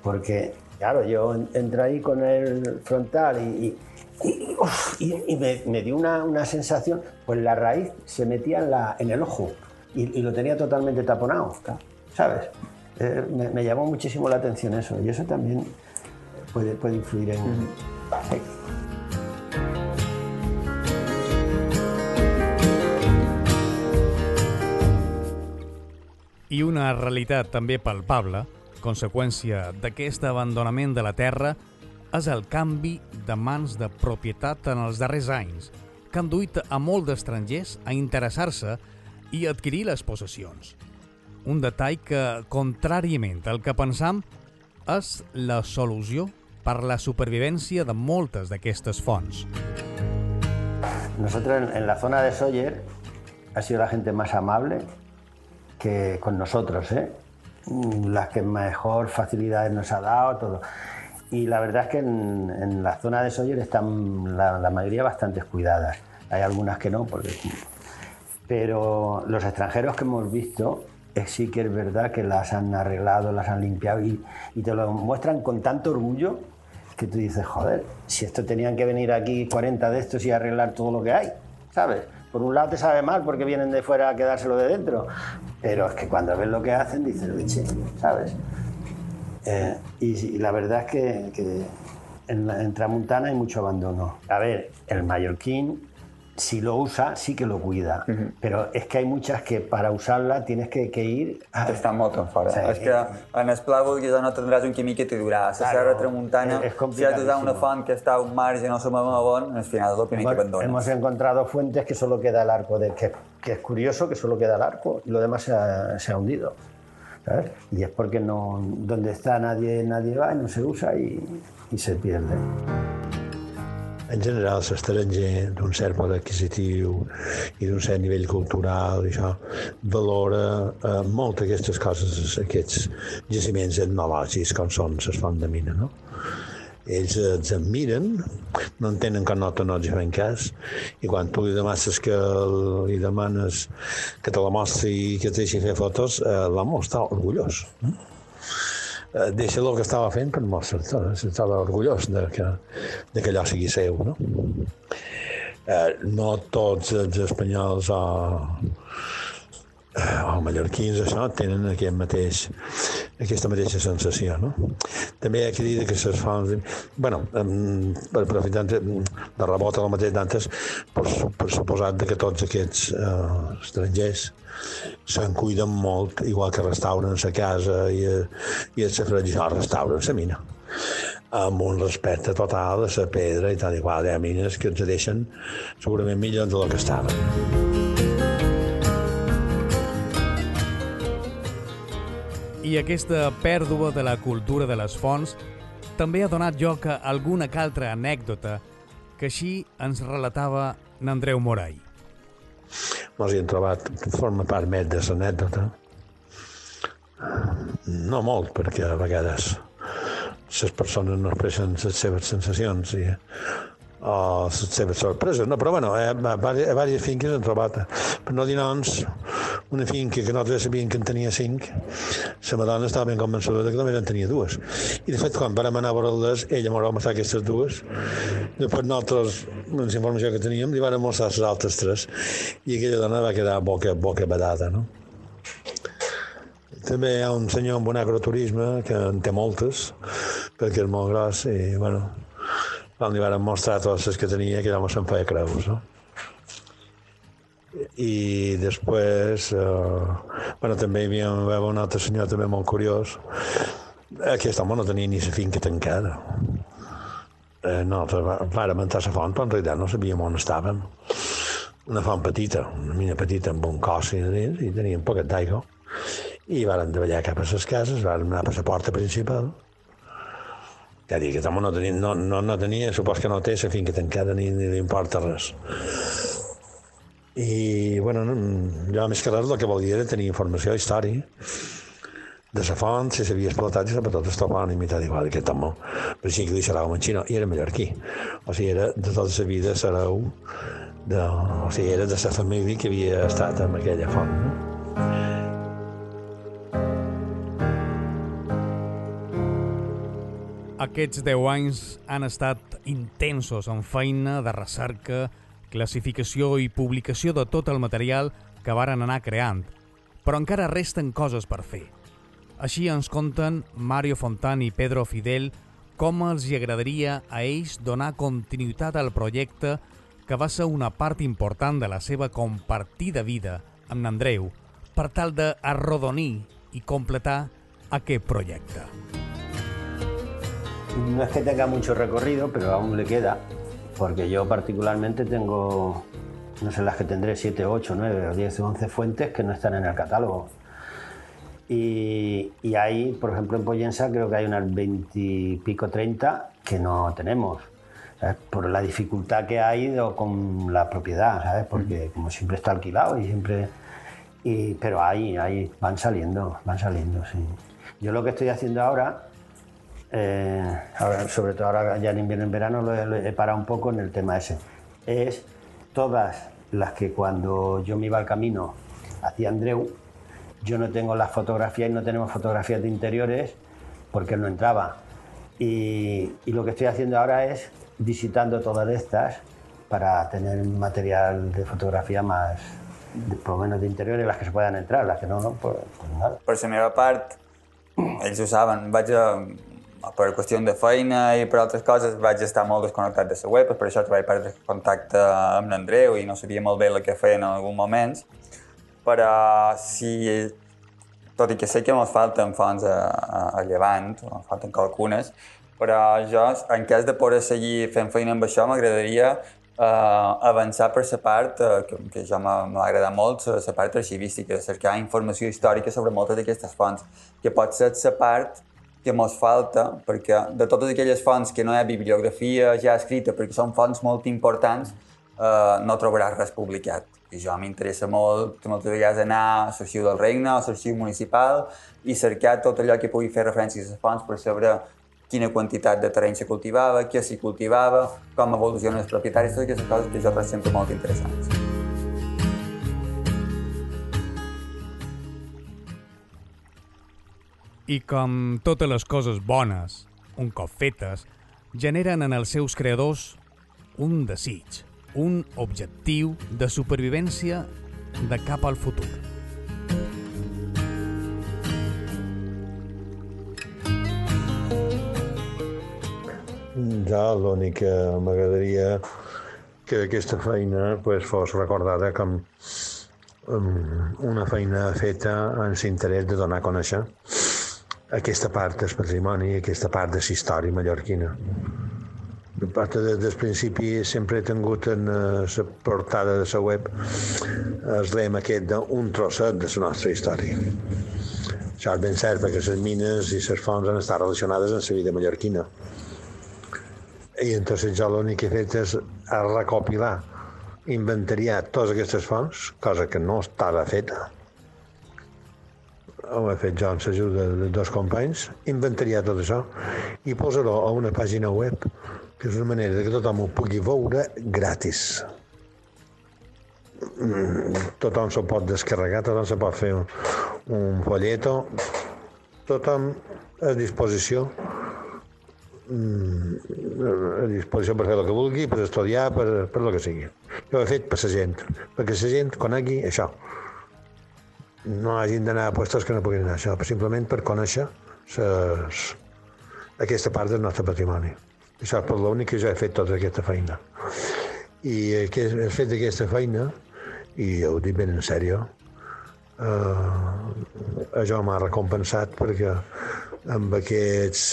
C: Porque, claro, yo entré ahí con el frontal y, y, y, y me, me, dio una, una, sensación, pues la raíz se metía en, la, en el ojo y, lo tenía totalmente taponado, ¿sabes? Eh, me, me, llamó muchísimo la atención eso y eso también puede, puede influir en... Uh -huh. sí.
A: I una realitat també palpable, conseqüència d'aquest abandonament de la terra, és el canvi de mans de propietat en els darrers anys, que han duit a molts d'estrangers a interessar-se i adquirir les possessions. Un detall que, contràriament al que pensam, és la solució per la supervivència de moltes d'aquestes fonts.
C: Nosotros en la zona de Sóller ha sido la gente más amable que con nosotros, ¿eh? las que mejor facilidades nos ha dado, todo. Y la verdad es que en, en la zona de Sawyer están la, la, mayoría bastante cuidadas. Hay algunas que no, porque... pero los extranjeros que hemos visto sí que es verdad que las han arreglado, las han limpiado y, y te lo muestran con tanto orgullo que tú dices, joder, si esto tenían que venir aquí 40 de estos y arreglar todo lo que hay, ¿sabes? Por un lado te sabe mal porque vienen de fuera a quedárselo de dentro, pero es que cuando ves lo que hacen dices, leche, ¿sabes? Eh, y, la verdad es que, que en, en, Tramuntana hay mucho abandono. A ver, el mallorquín si lo usa, sí que lo cuida. Pero es que hay muchas que para usarla tienes que, que ir... A...
D: Estan molt fora. És que en el pla vulguis no tindràs un químic que t'hi durà. La
C: Claro,
D: Serra Tramuntana,
C: és- és
D: si has d'usar una font que està a un marge no sabem a on, al final el primer que
C: Hemos, encontrado fuentes que solo queda el arco, de, que, que es curioso que solo queda el arco y lo demás se ha, se ha hundido. ¿sabes? Y es porque no, donde está nadie, nadie va y no se usa y, y se pierde.
B: En general, l'estranger d'un cert poder adquisitiu i d'un cert nivell cultural, i això, valora eh, molt aquestes coses, aquests jaciments etnològics com són les fonts de mina, no? Ells els admiren, no entenen que no te no els fan cas, i quan tu li demanes que li demanes que te la mostri i que et deixi fer fotos, eh, l'home està orgullós. Eh, deixa el que estava fent per mostrar-te, eh? estava orgullós de que, de que allò sigui seu, no? Eh, no tots els espanyols o, o mallorquins això tenen aquest mateix, aquesta mateixa sensació, no? També hi ha que les fonts... bueno, per aprofitar de, rebot a la mateixa d'antes, per, per suposat que tots aquests eh, estrangers se'n cuiden molt, igual que restauren la casa i, i el safreig, això restauren la mina amb un respecte total a la pedra i tal i qual. Hi ha mines que ens deixen segurament millor del que estaven.
A: I aquesta pèrdua de la cultura de les fonts també ha donat lloc a alguna que altra anècdota que així ens relatava n'Andreu Morai.
B: Mos hi hem trobat, forma part més de l'anècdota. No molt, perquè a vegades les persones no expressen les seves sensacions i, o les seves sorpreses. No, però bueno, eh, a, diverses finques hem trobat, per no dir noms, una finca que nosaltres sabíem que en tenia cinc, la madona estava ben convençuda que només en tenia dues. I de fet, quan vam anar a veure-les, ella m'ho va mostrar aquestes dues, després nosaltres, amb la informació que teníem, li van mostrar les altres tres, i aquella dona va quedar boca, boca badada, no? També hi ha un senyor amb un agroturisme que en té moltes, perquè és molt gros, i, bueno, quan li van mostrar totes les que tenia, que ja se'n feia creus, no? I després, eh, bueno, també hi havia, hi un altre senyor també molt curiós, aquest home no tenia ni la finca tancada. Eh, no, vàrem entrar a la font, però en realitat no sabíem on estàvem. Una font petita, una mina petita amb un cos i dins, i teníem poquet d'aigua. I vàrem treballar cap a les cases, vàrem anar per la porta principal. Ja dic, aquest home no tenia, no, no, no tenia, supos que no té la finca tancada ni, ni li importa res. I, bueno, no, jo més que res el que volia era tenir informació, història, de la font, si s'havia explotat i sobretot es topaven imitat igual aquest home. Per així que li serà un xino, i era mallorquí. O sigui, era de tota la vida sereu, de, o sigui, era de la família que havia estat en aquella font. No?
A: Aquests 10 anys han estat intensos en feina de recerca, classificació i publicació de tot el material que varen anar creant, però encara resten coses per fer. Així ens conten Mario Fontan i Pedro Fidel com els hi agradaria a ells donar continuïtat al projecte que va ser una part important de la seva compartida vida amb Andreu per tal de i completar aquest projecte.
C: No es que tenga mucho recorrido, pero aún le queda, porque yo particularmente tengo, no sé las que tendré, 7, 8, 9 o 10 o 11 fuentes que no están en el catálogo. Y, y hay, por ejemplo, en Poyensa creo que hay unas 20 y pico, 30 que no tenemos. ¿sabes? Por la dificultad que ha ido con la propiedad, ¿sabes? Porque como siempre está alquilado y siempre... Y, pero ahí, ahí van saliendo, van saliendo, sí. Yo lo que estoy haciendo ahora eh, sobre todo ahora ya en invierno en verano lo he, parado un poco en el tema ese. Es todas las que cuando yo me iba al camino hacia Andreu, yo no tengo las fotografías y no tenemos fotografías de interiores porque no entraba. Y, lo que estoy haciendo ahora es visitando todas estas para tener material de fotografía más, de- por lo menos de interiores, las que se puedan entrar, las que no, no, pues, pues nada.
D: Per la per qüestió de feina i per altres coses vaig estar molt desconnectat de la web, per això vaig perdre contacte amb l'Andreu i no sabia molt bé el que feien en algun moment. Però si, tot i que sé que ens falten fonts a, a, a Llevant, ens falten qualcunes, però jo, en cas de poder seguir fent feina amb això, m'agradaria uh, avançar per la part, uh, que, que ja m'ha agradat molt, la part arxivística, cercar informació històrica sobre moltes d'aquestes fonts, que pot ser la part que mos falta, perquè de totes aquelles fonts que no hi ha bibliografia ja escrita, perquè són fonts molt importants, uh, no trobaràs res publicat. I jo m'interessa molt, moltes vegades, anar a l'arxiu del regne a l'arxiu municipal i cercar tot allò que pugui fer referències a les fonts per saber quina quantitat de terreny se cultivava, què s'hi cultivava, com evolucionen els propietaris, totes aquestes coses que jo trobo sempre molt interessants.
A: I com totes les coses bones, un cop fetes, generen en els seus creadors un desig, un objectiu de supervivència de cap al futur.
B: Jo l'únic que m'agradaria que aquesta feina pues, fos recordada com una feina feta en l'interès de donar a conèixer aquesta part del patrimoni, aquesta part de la història mallorquina. A part de, del principi sempre he tingut en la uh, portada de la web el lema aquest d'un trosset de la nostra història. Això és ben cert perquè les mines i les fonts han estat relacionades amb la vida mallorquina i entonces jo l'únic que he fet és recopilar, inventariar totes aquestes fonts, cosa que no estava feta. Ho he fet jo amb l'ajuda de dos companys, inventariar tot això i posar-ho a una pàgina web, que és una manera que tothom ho pugui veure gratis. Mm, tothom s'ho pot descarregar, tothom se pot fer un, un folleto, tothom a disposició Mm, a disposició per fer el que vulgui, per estudiar, per, per el que sigui. Jo ho he fet per la gent, perquè la gent conegui això. No hagin d'anar a puestos que no puguin anar això, simplement per conèixer ses, aquesta part del nostre patrimoni. Això és per l'únic que jo he fet tota aquesta feina. I he fet aquesta feina, i ho dic ben en sèrio, eh, això m'ha recompensat perquè amb aquests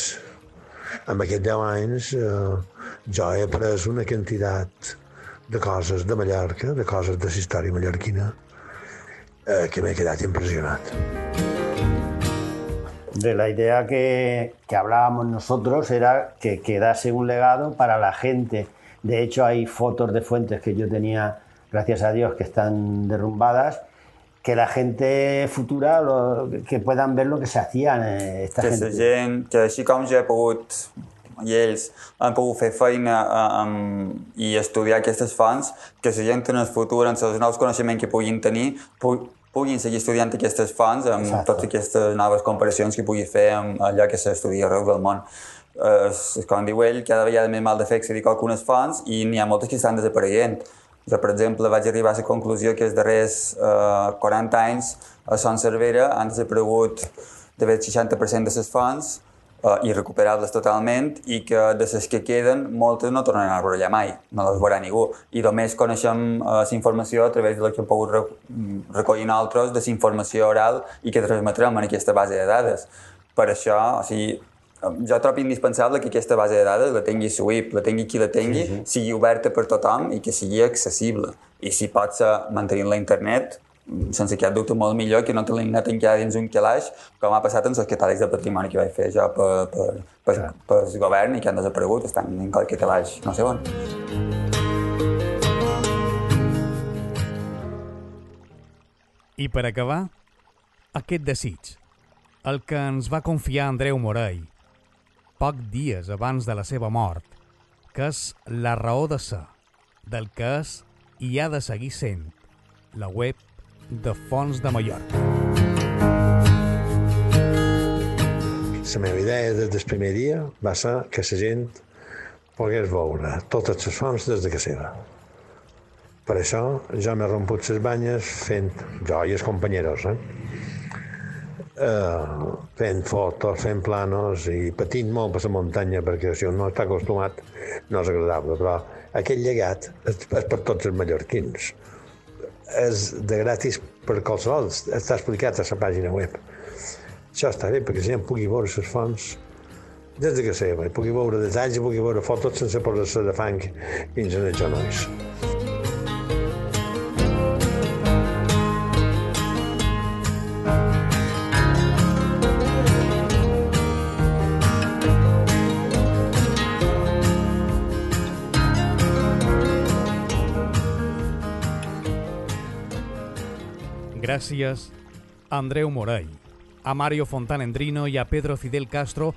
B: en aquests 10 anys eh, jo he après una quantitat de coses de Mallorca, de coses de la història mallorquina, eh, que m'he quedat impressionat.
C: De la idea que, que hablábamos nosotros era que quedase un legado para la gente. De hecho, hay fotos de fuentes que yo tenía, gracias a Dios, que están derrumbadas, que la gente futura lo, que puedan ver lo que se hacía en eh, esta
D: que
C: gente.
D: La gent, que com ja he pogut i ells han pogut fer feina um, i estudiar aquestes fonts, que la gent en el futur, amb els nous coneixements que puguin tenir, pu puguin seguir estudiant aquestes fonts amb Exacte. totes aquestes noves comparacions que pugui fer amb allò que s'estudia arreu del món. Uh, com diu ell, cada vegada més mal de fer accedir a algunes fonts i n'hi ha moltes que estan desapareguent. Jo, per exemple, vaig arribar a la conclusió que els darrers eh, 40 anys a Son Cervera han desaparegut de el 60% de les fonts eh, i recuperar-les totalment i que de les que queden moltes no tornaran a veure mai, no les veurà ningú. I només coneixem eh, la informació a través de la que hem pogut recollir nosaltres de la informació oral i que transmetrem en aquesta base de dades. Per això, o sigui, jo trobo indispensable que aquesta base de dades la tingui SWIP, la tingui qui la tingui, sí, sí. sigui oberta per tothom i que sigui accessible. I si pot ser mantenint la internet, sense cap dubte molt millor que no tenir net encara dins un calaix, com ha passat amb els catàlegs de patrimoni que vaig fer jo per, per, per, per, per el govern i que han desaparegut, estan en qualque calaix, no sé on.
A: I per acabar, aquest desig, el que ens va confiar Andreu Morell, poc dies abans de la seva mort, que és la raó de ser, del que és i ha de seguir sent la web de Fons de Mallorca.
B: La meva idea des del primer dia va ser que la gent pogués veure totes les fonts des de casa seva. Per això jo m'he romput les banyes fent, jo i els companyeros, eh? eh, fent fotos, fent planos i patint molt per la muntanya, perquè si un no està acostumat no és agradable, però aquest llegat és per tots els mallorquins. És de gratis per qualsevol, està explicat a la pàgina web. Això està bé, perquè si gent pugui veure les fonts des de que seva, pugui veure detalls i pugui veure fotos sense posar-se de fang fins als genolls.
A: Gràcies a Andreu Morell, a Mario Fontanendrino i a Pedro Fidel Castro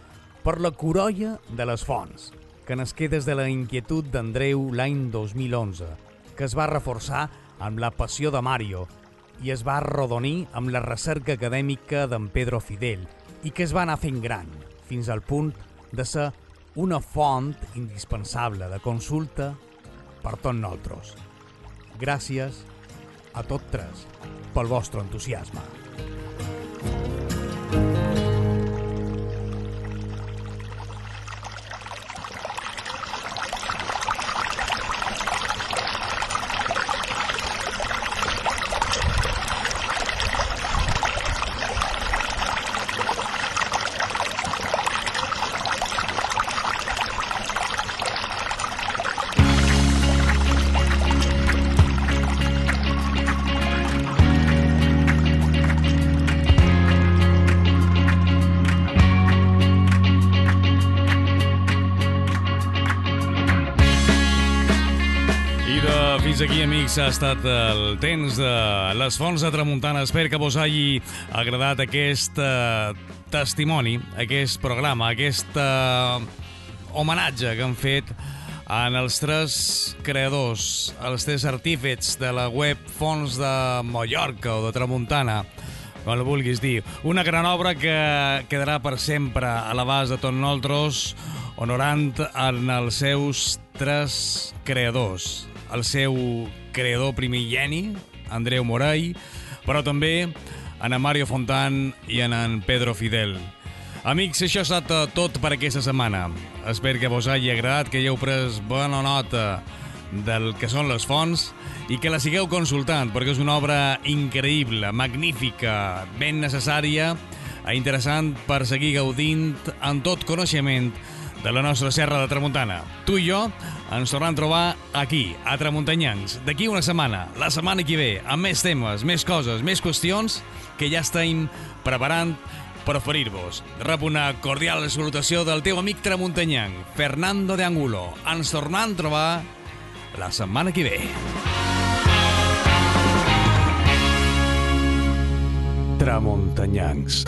A: per la corolla de les fonts, que nasqué des de la inquietud d'Andreu l'any 2011, que es va reforçar amb la passió de Mario i es va arrodonir amb la recerca acadèmica d'en Pedro Fidel i que es va anar fent gran, fins al punt de ser una font indispensable de consulta per tots nosaltres. Gràcies a tots tres pel vostre entusiasme. Fins aquí, amics, ha estat el temps de les fonts de Tramuntana. Espero que vos hagi agradat aquest eh, testimoni, aquest programa, aquest eh, homenatge que han fet en els tres creadors, els tres artífets de la web Fons de Mallorca o de Tramuntana, com el vulguis dir. Una gran obra que quedarà per sempre a l'abast de tots nosaltres, honorant en els seus tres creadors. El seu creador primigeni, Andreu Morell, però també en Mario Fontan i en en Pedro Fidel. Amics, això ha estat eh, tot per aquesta setmana. Espero que vos hagi agradat, que hagueu pres bona nota del que són les fonts i que la sigueu consultant, perquè és una obra increïble, magnífica, ben necessària i interessant per seguir gaudint en tot coneixement de la nostra serra de Tramuntana. Tu i jo ens tornem a trobar aquí, a Tramuntanyancs, d'aquí una setmana, la setmana que ve, amb més temes, més coses, més qüestions que ja estem preparant per oferir-vos. Rep una cordial salutació del teu amic tramuntanyanc, Fernando de Angulo. Ens tornem a trobar la setmana que ve. Tramuntanyancs.